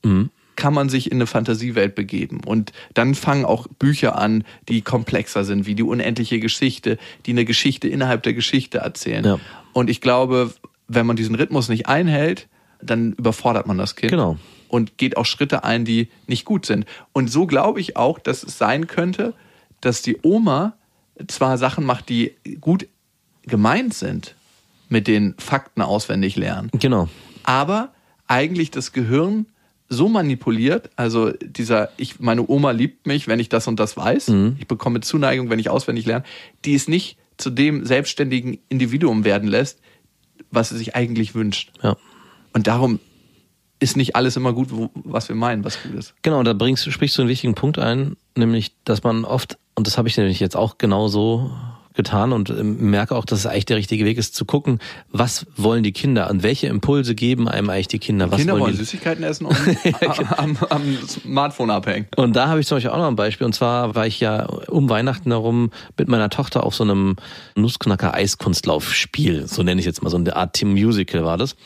kann man sich in eine Fantasiewelt begeben. Und dann fangen auch Bücher an, die komplexer sind, wie die unendliche Geschichte, die eine Geschichte innerhalb der Geschichte erzählen. Ja. Und ich glaube, wenn man diesen Rhythmus nicht einhält, dann überfordert man das Kind. Genau. Und geht auch Schritte ein, die nicht gut sind. Und so glaube ich auch, dass es sein könnte, dass die Oma zwar Sachen macht, die gut gemeint sind, mit den Fakten auswendig lernen, Genau. aber eigentlich das Gehirn so manipuliert, also dieser, ich, meine Oma liebt mich, wenn ich das und das weiß, Mhm. ich bekomme Zuneigung, wenn ich auswendig lerne, die es nicht zu dem selbstständigen Individuum werden lässt, was es sich eigentlich wünscht. Ja. Und darum ist nicht alles immer gut, wo, was wir meinen, was gut ist. Genau, da bringst, sprichst du einen wichtigen Punkt ein, nämlich, dass man oft, und das habe ich nämlich jetzt auch genauso getan und ähm, merke auch, dass es eigentlich der richtige Weg ist, zu gucken, was wollen die Kinder und welche Impulse geben einem eigentlich die Kinder? Was Kinder wollen wollen die? Süßigkeiten essen <laughs> und am, am Smartphone abhängen. Und da habe ich zum Beispiel auch noch ein Beispiel. Und zwar war ich ja um Weihnachten herum mit meiner Tochter auf so einem Nussknacker-Eiskunstlaufspiel. So nenne ich jetzt mal. So eine Art Team Musical war das.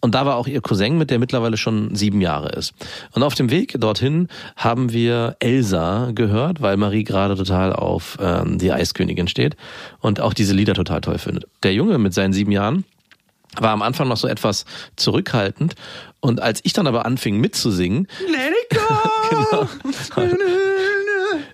Und da war auch ihr Cousin mit, der mittlerweile schon sieben Jahre ist. Und auf dem Weg dorthin haben wir Elsa gehört, weil Marie gerade total auf ähm, die Eiskönigin steht und auch diese Lieder total toll findet. Der Junge mit seinen sieben Jahren war am Anfang noch so etwas zurückhaltend. Und als ich dann aber anfing mitzusingen, Let it go! <laughs>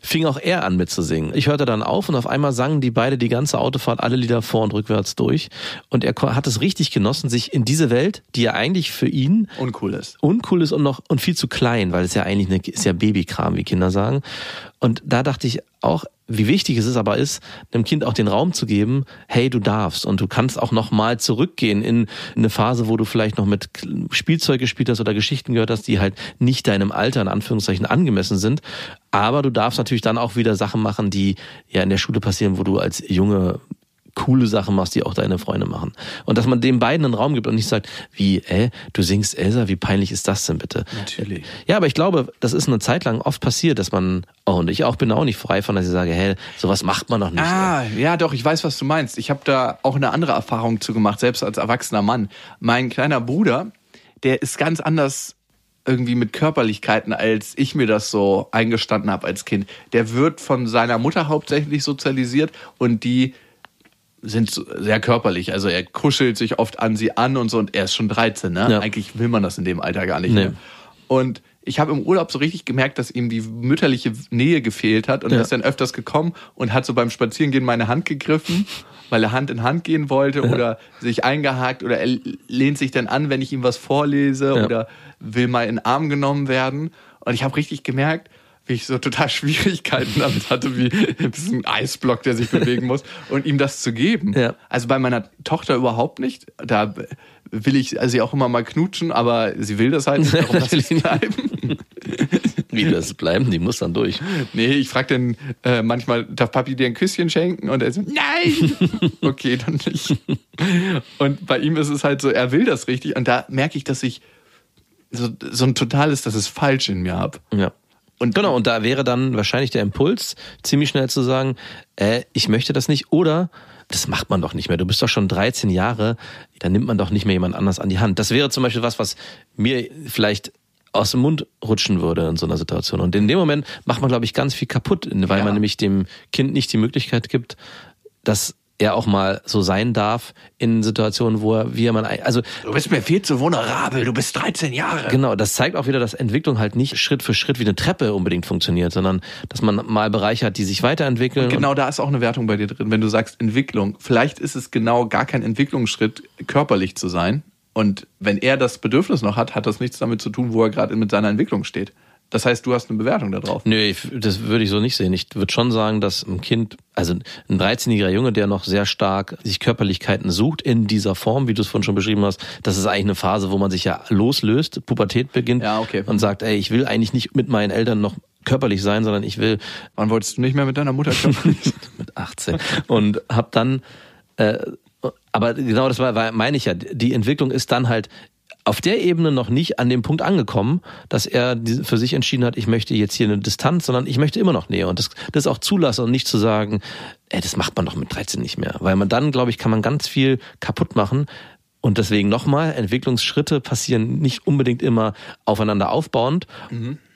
fing auch er an mitzusingen. Ich hörte dann auf und auf einmal sangen die beide die ganze Autofahrt alle Lieder vor und rückwärts durch. Und er hat es richtig genossen, sich in diese Welt, die ja eigentlich für ihn Uncool ist. uncool ist und noch und viel zu klein, weil es ja eigentlich eine, ist ja Babykram, wie Kinder sagen. Und da dachte ich auch, wie wichtig es ist aber ist, dem Kind auch den Raum zu geben, hey, du darfst und du kannst auch noch mal zurückgehen in eine Phase, wo du vielleicht noch mit Spielzeug gespielt hast oder Geschichten gehört hast, die halt nicht deinem Alter in Anführungszeichen angemessen sind. Aber du darfst natürlich dann auch wieder Sachen machen, die ja in der Schule passieren, wo du als Junge coole Sachen machst, die auch deine Freunde machen. Und dass man den beiden einen Raum gibt und nicht sagt, wie, äh, du singst Elsa, wie peinlich ist das denn bitte? Natürlich. Ja, aber ich glaube, das ist eine Zeit lang oft passiert, dass man, oh, und ich auch bin auch nicht frei von, dass ich sage, hey, sowas macht man doch nicht. Ah, ja, doch, ich weiß, was du meinst. Ich habe da auch eine andere Erfahrung zu gemacht, selbst als erwachsener Mann. Mein kleiner Bruder, der ist ganz anders irgendwie mit Körperlichkeiten, als ich mir das so eingestanden habe als Kind. Der wird von seiner Mutter hauptsächlich sozialisiert und die sind sehr körperlich. Also er kuschelt sich oft an sie an und so und er ist schon 13, ne? Ja. Eigentlich will man das in dem Alter gar nicht Nee. mehr. Und ich habe im Urlaub so richtig gemerkt, dass ihm die mütterliche Nähe gefehlt hat und Ja. er ist dann öfters gekommen und hat so beim Spazierengehen meine Hand gegriffen, weil er Hand in Hand gehen wollte oder sich eingehakt oder er lehnt sich dann an, wenn ich ihm was vorlese Ja. oder will mal in den Arm genommen werden. Und ich habe richtig gemerkt, wie ich so total <laughs> Schwierigkeiten damit hatte, wie das ist ein Eisblock, der sich bewegen muss und ihm das zu geben. Ja. Also bei meiner Tochter überhaupt nicht. Da will ich sie auch immer mal knutschen, aber sie will das halt nicht, darum lasse ich es <laughs> bleiben. Wie das bleiben, die muss dann durch. Nee, ich frage dann äh, manchmal, darf Papi dir ein Küsschen schenken? Und er so, nein! <laughs> okay, dann nicht. Und bei ihm ist es halt so, er will das richtig und da merke ich, dass ich so, so ein totales, dass es falsch in mir habe. Ja. Und Genau, und da wäre dann wahrscheinlich der Impuls, ziemlich schnell zu sagen, äh, ich möchte das nicht oder das macht man doch nicht mehr. Du bist doch schon 13 Jahre, dann nimmt man doch nicht mehr jemand anders an die Hand. Das wäre zum Beispiel was, was mir vielleicht aus dem Mund rutschen würde in so einer Situation. Und in dem Moment macht man, glaube ich, ganz viel kaputt, weil Ja. man nämlich dem Kind nicht die Möglichkeit gibt, dass er auch mal so sein darf in Situationen, wo er, wie er man, also Du bist mir viel zu vulnerabel, du bist 13 Jahre. Genau, das zeigt auch wieder, dass Entwicklung halt nicht Schritt für Schritt wie eine Treppe unbedingt funktioniert, sondern dass man mal Bereiche hat, die sich weiterentwickeln. Genau da ist auch eine Wertung bei dir drin, wenn du sagst Entwicklung. Vielleicht ist es genau gar kein Entwicklungsschritt, körperlich zu sein. Und wenn er das Bedürfnis noch hat, hat das nichts damit zu tun, wo er gerade mit seiner Entwicklung steht. Das heißt, du hast eine Bewertung darauf. Nö, ich- das würde ich so nicht sehen. Ich würde schon sagen, dass ein Kind, also ein 13-jähriger Junge, der noch sehr stark sich Körperlichkeiten sucht in dieser Form, wie du es vorhin schon beschrieben hast, das ist eigentlich eine Phase, wo man sich ja loslöst, Pubertät beginnt Ja, okay. und sagt, ey, ich will eigentlich nicht mit meinen Eltern noch körperlich sein, sondern ich will Wann wolltest du nicht mehr mit deiner Mutter <laughs> körperlich sein? mit 18 und hab dann äh, aber genau das war, war meine ich ja die Entwicklung ist dann halt auf der Ebene noch nicht an dem Punkt angekommen, dass er für sich entschieden hat, ich möchte jetzt hier eine Distanz, sondern ich möchte immer noch Nähe und das, das auch zulassen und nicht zu sagen, ey, das macht man doch mit 13 nicht mehr, weil man dann, glaube ich, kann man ganz viel kaputt machen und deswegen nochmal, Entwicklungsschritte passieren nicht unbedingt immer aufeinander aufbauend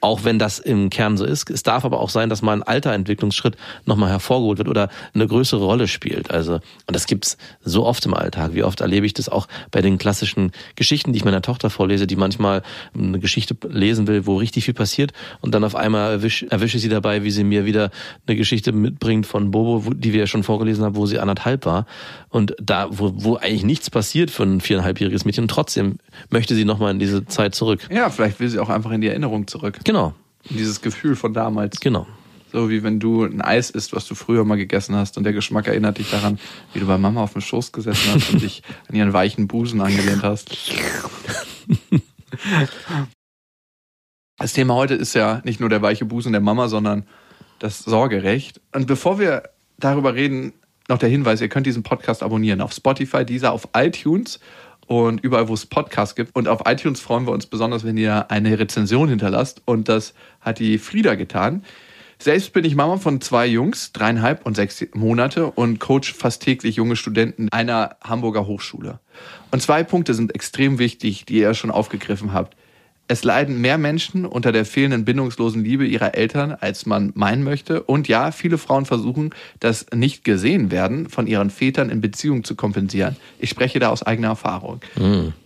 Auch wenn das im Kern so ist. Es darf aber auch sein, dass mal ein alter Entwicklungsschritt nochmal hervorgeholt wird oder eine größere Rolle spielt. Also, und das gibt's so oft im Alltag. Wie oft erlebe ich das auch bei den klassischen Geschichten, die ich meiner Tochter vorlese, die manchmal eine Geschichte lesen will, wo richtig viel passiert und dann auf einmal erwische, erwische sie dabei, wie sie mir wieder eine Geschichte mitbringt von Bobo, die wir ja schon vorgelesen haben, wo sie anderthalb war. Und da, wo, wo eigentlich nichts passiert für ein viereinhalbjähriges Mädchen, trotzdem möchte sie nochmal in diese Zeit zurück. Ja, vielleicht will sie auch einfach in die Erinnerung zurück. Genau, dieses Gefühl von damals. genau. So wie wenn du ein Eis isst, was du früher mal gegessen hast und der Geschmack erinnert dich daran, wie du bei Mama auf dem Schoß gesessen hast und dich <laughs> an ihren weichen Busen angelehnt hast. Das Thema heute ist ja nicht nur der weiche Busen der Mama, sondern das Sorgerecht. Und bevor wir darüber reden, noch der Hinweis, ihr könnt diesen Podcast abonnieren auf Spotify, dieser auf iTunes und überall, wo es Podcasts gibt. Und auf iTunes freuen wir uns besonders, wenn ihr eine Rezension hinterlasst. Und das hat die Frieda getan. Selbst bin ich Mama von zwei Jungs, dreieinhalb und sechs Monate und coach fast täglich junge Studenten einer Hamburger Hochschule. Und zwei Punkte sind extrem wichtig, die ihr schon aufgegriffen habt. Es leiden mehr Menschen unter der fehlenden bindungslosen Liebe ihrer Eltern, als man meinen möchte. Und ja, viele Frauen versuchen, das nicht gesehen werden von ihren Vätern in Beziehung zu kompensieren. Ich spreche da aus eigener Erfahrung.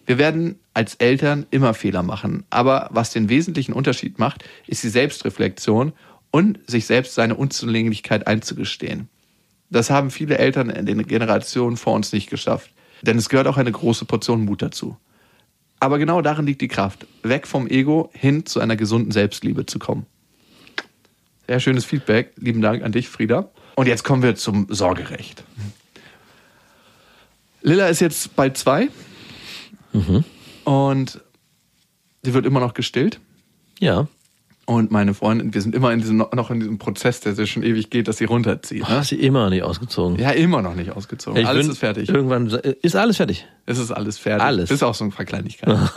Wir werden als Eltern immer Fehler machen. Aber was den wesentlichen Unterschied macht, ist die Selbstreflexion und sich selbst seine Unzulänglichkeit einzugestehen. Das haben viele Eltern in den Generationen vor uns nicht geschafft. Denn es gehört auch eine große Portion Mut dazu. Aber genau darin liegt die Kraft, weg vom Ego hin zu einer gesunden Selbstliebe zu kommen. Sehr schönes Feedback. Lieben Dank an dich, Frieda. Und jetzt kommen wir zum Sorgerecht. Lilla ist jetzt bald zwei und sie wird immer noch gestillt. Ja. Und meine Freundin, wir sind immer in diesem, noch in diesem Prozess, der sich schon ewig geht, dass sie runterzieht. Ne? Hast sie immer nicht ausgezogen. Ja, immer noch nicht ausgezogen. Ich alles ist fertig. Irgendwann ist alles fertig. Es ist alles fertig. Alles. Bis auch so ein paar Kleinigkeiten. <laughs>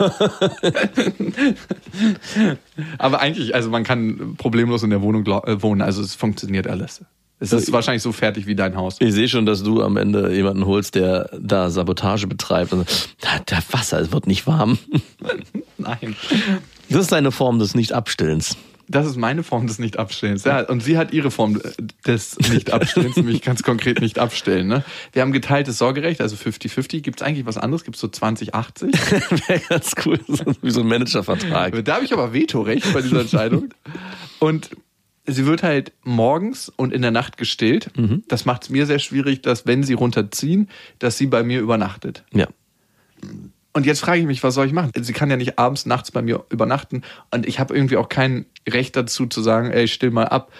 Aber eigentlich, also man kann problemlos in der Wohnung äh, wohnen, also es funktioniert alles. Es ist wahrscheinlich so fertig wie dein Haus. Ich sehe schon, dass du am Ende jemanden holst, der da Sabotage betreibt. Und, "Da- der Wasser, es wird nicht warm. <laughs> Nein. Das ist eine Form des Nicht-Abstillens. Das ist meine Form des Nicht-Abstillens. Ja, und sie hat ihre Form des Nicht-Abstillens, <laughs> nämlich ganz konkret nicht abstellen. Ne? Wir haben geteiltes Sorgerecht, also 50-50. Gibt es eigentlich was anderes? Gibt es so 20-80? <laughs> Wäre ganz cool, wie so ein Managervertrag. Da habe ich aber Vetorecht bei dieser Entscheidung. Und sie wird halt morgens und in der Nacht gestillt. Das macht es mir sehr schwierig, dass wenn sie runterziehen, dass sie bei mir übernachtet. Ja. Und jetzt frage ich mich, was soll ich machen? Sie kann ja nicht abends, nachts bei mir übernachten. Und ich habe irgendwie auch kein Recht dazu zu sagen, ey, still mal ab.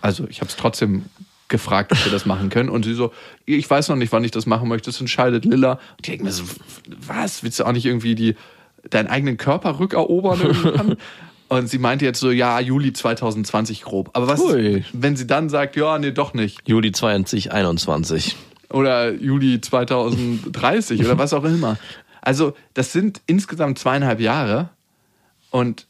Also ich habe es trotzdem gefragt, ob wir das machen können. Und sie so, ich weiß noch nicht, wann ich das machen möchte. Das entscheidet Lilla. Und ich denke mir so, was? Willst du auch nicht irgendwie die, deinen eigenen Körper rückerobern? <laughs> Und sie meinte jetzt so, ja, Juli 2020 grob. Aber was, Ui. wenn sie dann sagt, ja, nee, doch nicht. Juli 2021. Oder Juli 2030 oder was auch immer. Also, das sind insgesamt zweieinhalb Jahre. Und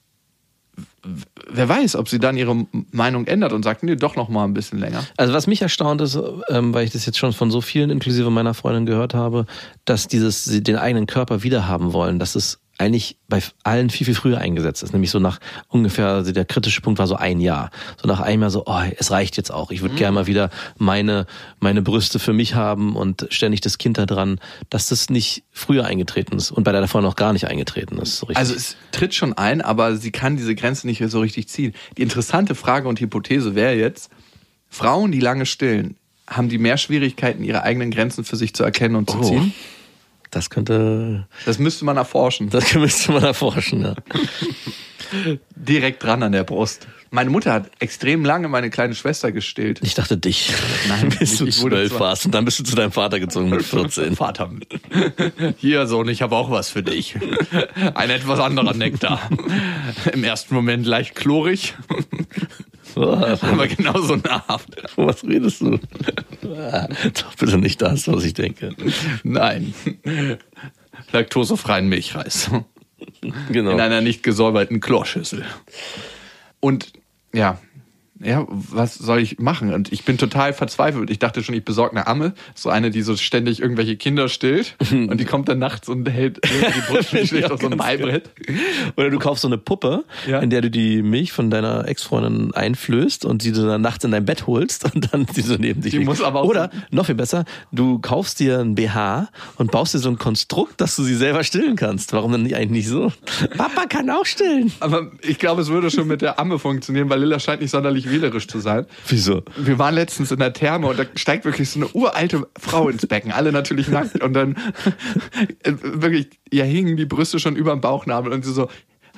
wer weiß, ob sie dann ihre Meinung ändert und sagt, nee, doch noch mal ein bisschen länger. Also was mich erstaunt ist, ähm, weil ich das jetzt schon von so vielen, inklusive meiner Freundin, gehört habe, dass dieses, sie den eigenen Körper wiederhaben wollen, dass es eigentlich bei allen viel, viel früher eingesetzt ist. Nämlich so nach ungefähr, also der kritische Punkt war so ein Jahr. So nach einem Jahr so, oh, es reicht jetzt auch. Ich würde gerne mal wieder meine, meine Brüste für mich haben und ständig das Kind da dran, dass das nicht früher eingetreten ist und bei der davor noch gar nicht eingetreten ist. So. Also es tritt schon ein, aber sie kann diese Grenze nicht so richtig ziehen. Die interessante Frage und Hypothese wäre jetzt, Frauen, die lange stillen, haben die mehr Schwierigkeiten, ihre eigenen Grenzen für sich zu erkennen und zu Oh. ziehen? Das könnte, Das müsste man erforschen. das <laughs> müsste man erforschen, ja. <laughs> Direkt dran an der Brust. Meine Mutter hat extrem lange meine kleine Schwester gestillt. Ich dachte dich. Nein, <laughs> bis du zwölf warst und dann bist du zu deinem Vater gezogen mit 14. Vater. Hier, Sohn, ich habe auch was für dich. Ein etwas anderer Nektar. Im ersten Moment leicht chlorig, aber genauso nahrhaft. Von was redest du? Doch bitte nicht das, was ich denke. Nein. Laktosefreien Milchreis. Genau. In einer nicht gesäuberten Chlorschüssel. Und ja, ja, was soll ich machen? Und ich bin total verzweifelt. Ich dachte schon, ich besorge eine Amme, so eine, die so ständig irgendwelche Kinder stillt <laughs> und die kommt dann nachts und hält irgendwie die Brust und <laughs> schläft auf so einem Eibrett. Oder du kaufst so eine Puppe, Ja. in der du die Milch von deiner Ex-Freundin einflößt und die du dann nachts in dein Bett holst und dann die so neben dich Die liegt. muss aber auch Oder noch viel besser, du kaufst dir ein BH und baust dir so ein Konstrukt, dass du sie selber stillen kannst. Warum denn nicht- eigentlich nicht so? <laughs> Papa kann auch stillen. Aber ich glaube, es würde schon mit der Amme funktionieren, weil Lilla scheint nicht sonderlich wählerisch zu sein. Wieso? Wir waren letztens in der Therme und da steigt wirklich so eine uralte Frau ins Becken, alle natürlich nackt und dann <laughs> äh, wirklich, ja hingen die Brüste schon über dem Bauchnabel und sie so,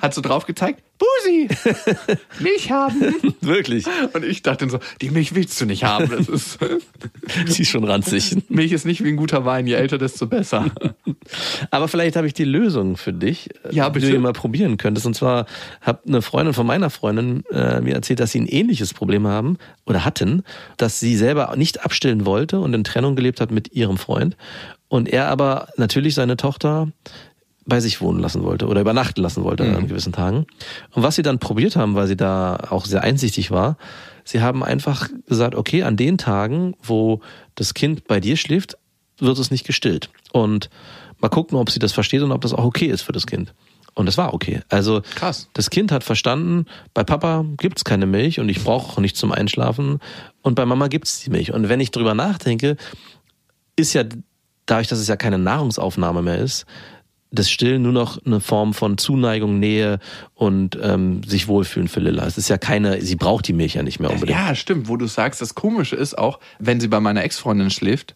hat so drauf gezeigt, Busi, Milch haben. <laughs> Wirklich? Und ich dachte so, die Milch willst du nicht haben. Das ist, <laughs> Die ist schon ranzig. Milch ist nicht wie ein guter Wein, je älter, desto besser. <laughs> Aber vielleicht habe ich die Lösung für dich, Ja, die du mal probieren könntest. Und zwar hat eine Freundin von meiner Freundin äh, mir erzählt, dass sie ein ähnliches Problem haben oder hatten, dass sie selber nicht abstillen wollte und in Trennung gelebt hat mit ihrem Freund. Und er aber natürlich seine Tochter bei sich wohnen lassen wollte oder übernachten lassen wollte an gewissen Tagen. Und was sie dann probiert haben, weil sie da auch sehr einsichtig war, sie haben einfach gesagt, okay, an den Tagen, wo das Kind bei dir schläft, wird es nicht gestillt. Und mal gucken, ob sie das versteht und ob das auch okay ist für das Kind. Und es war okay. Also Krass. das Kind hat verstanden, bei Papa gibt's keine Milch und ich brauche auch nichts zum Einschlafen und bei Mama gibt's die Milch. Und wenn ich drüber nachdenke, ist ja dadurch, dass es ja keine Nahrungsaufnahme mehr ist, das Stillen nur noch eine Form von Zuneigung, Nähe und ähm, sich wohlfühlen für Lilla. Es ist ja keine, sie braucht die Milch ja nicht mehr unbedingt. Ja, stimmt, wo du sagst, das Komische ist auch, wenn sie bei meiner Ex-Freundin schläft,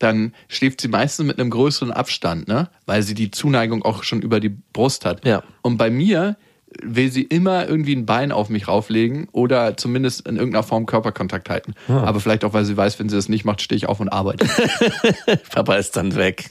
dann schläft sie meistens mit einem größeren Abstand, ne? Weil sie die Zuneigung auch schon über die Brust hat. Ja. Und bei mir will sie immer irgendwie ein Bein auf mich rauflegen oder zumindest in irgendeiner Form Körperkontakt halten. Aber vielleicht auch, weil sie weiß, wenn sie das nicht macht, stehe ich auf und arbeite. <laughs> Papa ist dann weg.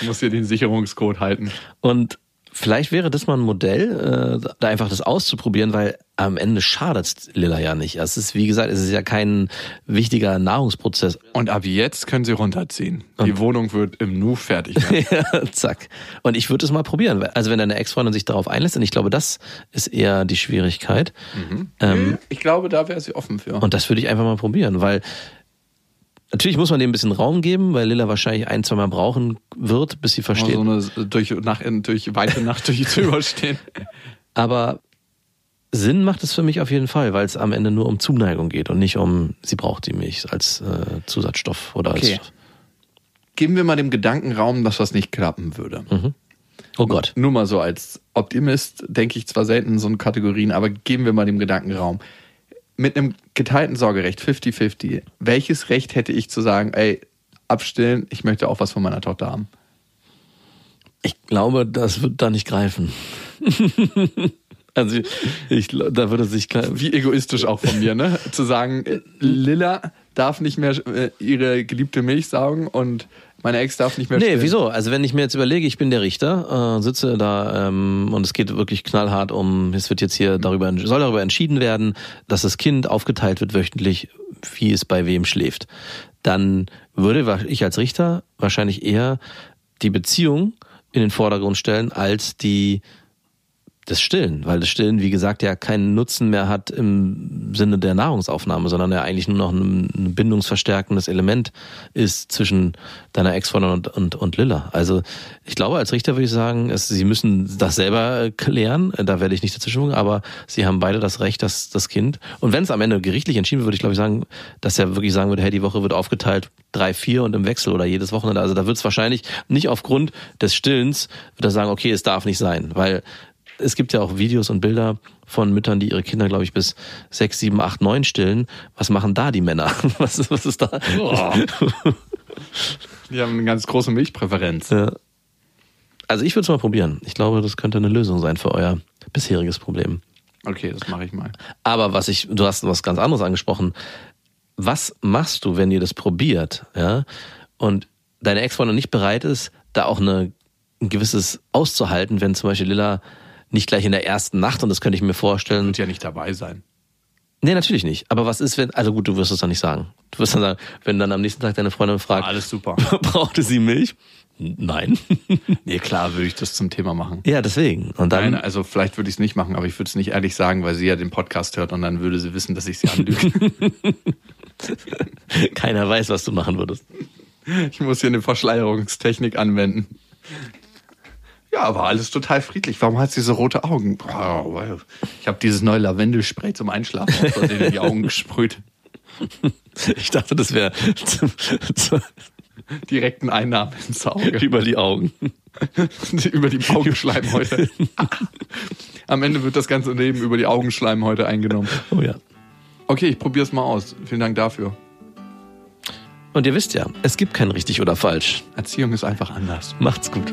Ich muss hier den Sicherungscode halten. Und vielleicht wäre das mal ein Modell, äh, da einfach das auszuprobieren, weil am Ende schadet Lilla ja nicht. Es ist, wie gesagt, es ist ja kein wichtiger Nahrungsprozess. Und ab jetzt können sie runterziehen. Die Wohnung wird im Nu fertig. <laughs> Ja, Zack. Und ich würde es mal probieren. Also wenn deine Ex-Freundin sich darauf einlässt, und ich glaube, das ist eher die Schwierigkeit. Ähm, ich glaube, da wäre sie offen für. und das würde ich einfach mal probieren, weil natürlich muss man dem ein bisschen Raum geben, weil Lilla wahrscheinlich ein, zwei Mal brauchen wird, bis sie versteht. so eine durch, nach, durch weite Nacht durch zu <laughs> überstehen. Aber Sinn macht es für mich auf jeden Fall, weil es am Ende nur um Zuneigung geht und nicht um, sie braucht die Milch als äh, Zusatzstoff oder als. Okay. Geben wir mal dem Gedanken Raum, dass das nicht klappen würde. Oh Gott. Nur mal so als Optimist denke ich zwar selten in so Kategorien, aber geben wir mal dem Gedanken Raum. Mit einem geteilten Sorgerecht, 50-50, welches Recht hätte ich zu sagen, ey, abstillen, ich möchte auch was von meiner Tochter haben? Ich glaube, das wird da nicht greifen. <laughs> also ich, da würde sich. Wie egoistisch auch von mir, ne? Zu sagen, Lilla darf nicht mehr äh, ihre geliebte Milch saugen und meine Ex darf nicht mehr Nee, stillen. wieso? Also wenn ich mir jetzt überlege, ich bin der Richter, äh, sitze da ähm, und es geht wirklich knallhart um, es wird jetzt hier darüber, soll darüber entschieden werden, dass das Kind aufgeteilt wird wöchentlich, wie es bei wem schläft. Dann würde ich als Richter wahrscheinlich eher die Beziehung in den Vordergrund stellen als die das Stillen, weil das Stillen, wie gesagt, ja keinen Nutzen mehr hat im Sinne der Nahrungsaufnahme, sondern ja eigentlich nur noch ein, bindungsverstärkendes Element ist zwischen deiner Ex-Freundin und, und, und Lilla. Also ich glaube, als Richter würde ich sagen, es, sie müssen das selber klären, da werde ich nicht dazwischen aber sie haben beide das Recht, dass das Kind, und wenn es am Ende gerichtlich entschieden wird, würde ich glaube ich sagen, dass er wirklich sagen würde, hey, die Woche wird aufgeteilt, drei, vier und im Wechsel oder jedes Wochenende. Also da wird es wahrscheinlich nicht aufgrund des Stillens, wird er sagen, okay, es darf nicht sein, weil es gibt ja auch Videos und Bilder von Müttern, die ihre Kinder, glaube ich, bis sechs, sieben, acht, neun stillen. Was machen da die Männer? <laughs> Was ist, was ist da? Die haben eine ganz große Milchpräferenz. Ja. Also ich würde es mal probieren. Ich glaube, das könnte eine Lösung sein für euer bisheriges Problem. Okay, das mache ich mal. Aber was ich, du hast was ganz anderes angesprochen. Was machst du, wenn ihr das probiert, ja? Und deine Ex-Freundin nicht bereit ist, da auch eine, ein gewisses auszuhalten, wenn zum Beispiel Lilla nicht gleich in der ersten Nacht, und das könnte ich mir vorstellen, Wird ja nicht dabei sein. Nee, natürlich nicht. Aber was ist, wenn, also gut, du wirst es dann nicht sagen. Du wirst dann sagen, wenn dann am nächsten Tag deine Freundin fragt, Alles super. <laughs> brauchte sie Milch? Nein. <laughs> Nee, klar würde ich das zum Thema machen. ja, deswegen. Und dann, Nein, also vielleicht würde ich es nicht machen, aber ich würde es nicht ehrlich sagen, weil sie ja den Podcast hört und dann würde sie wissen, dass ich sie anlüge. <laughs> keiner weiß, was du machen würdest. ich muss hier eine Verschleierungstechnik anwenden. Ja, aber alles total friedlich. Warum hat sie so rote Augen? Ich habe dieses neue Lavendelspray zum Einschlafen <laughs> aus Versehen in die Augen gesprüht. Ich dachte, das wäre Direkten Einnahmen ins Auge. über die Augen. <laughs> über die Augenschleimhäute. <laughs> Am Ende wird das ganze Leben über die Augenschleimhäute eingenommen. Oh ja. Okay, ich probier's mal aus. Vielen Dank dafür. Und ihr wisst ja, es gibt kein richtig oder falsch. Erziehung ist einfach anders. Macht's gut.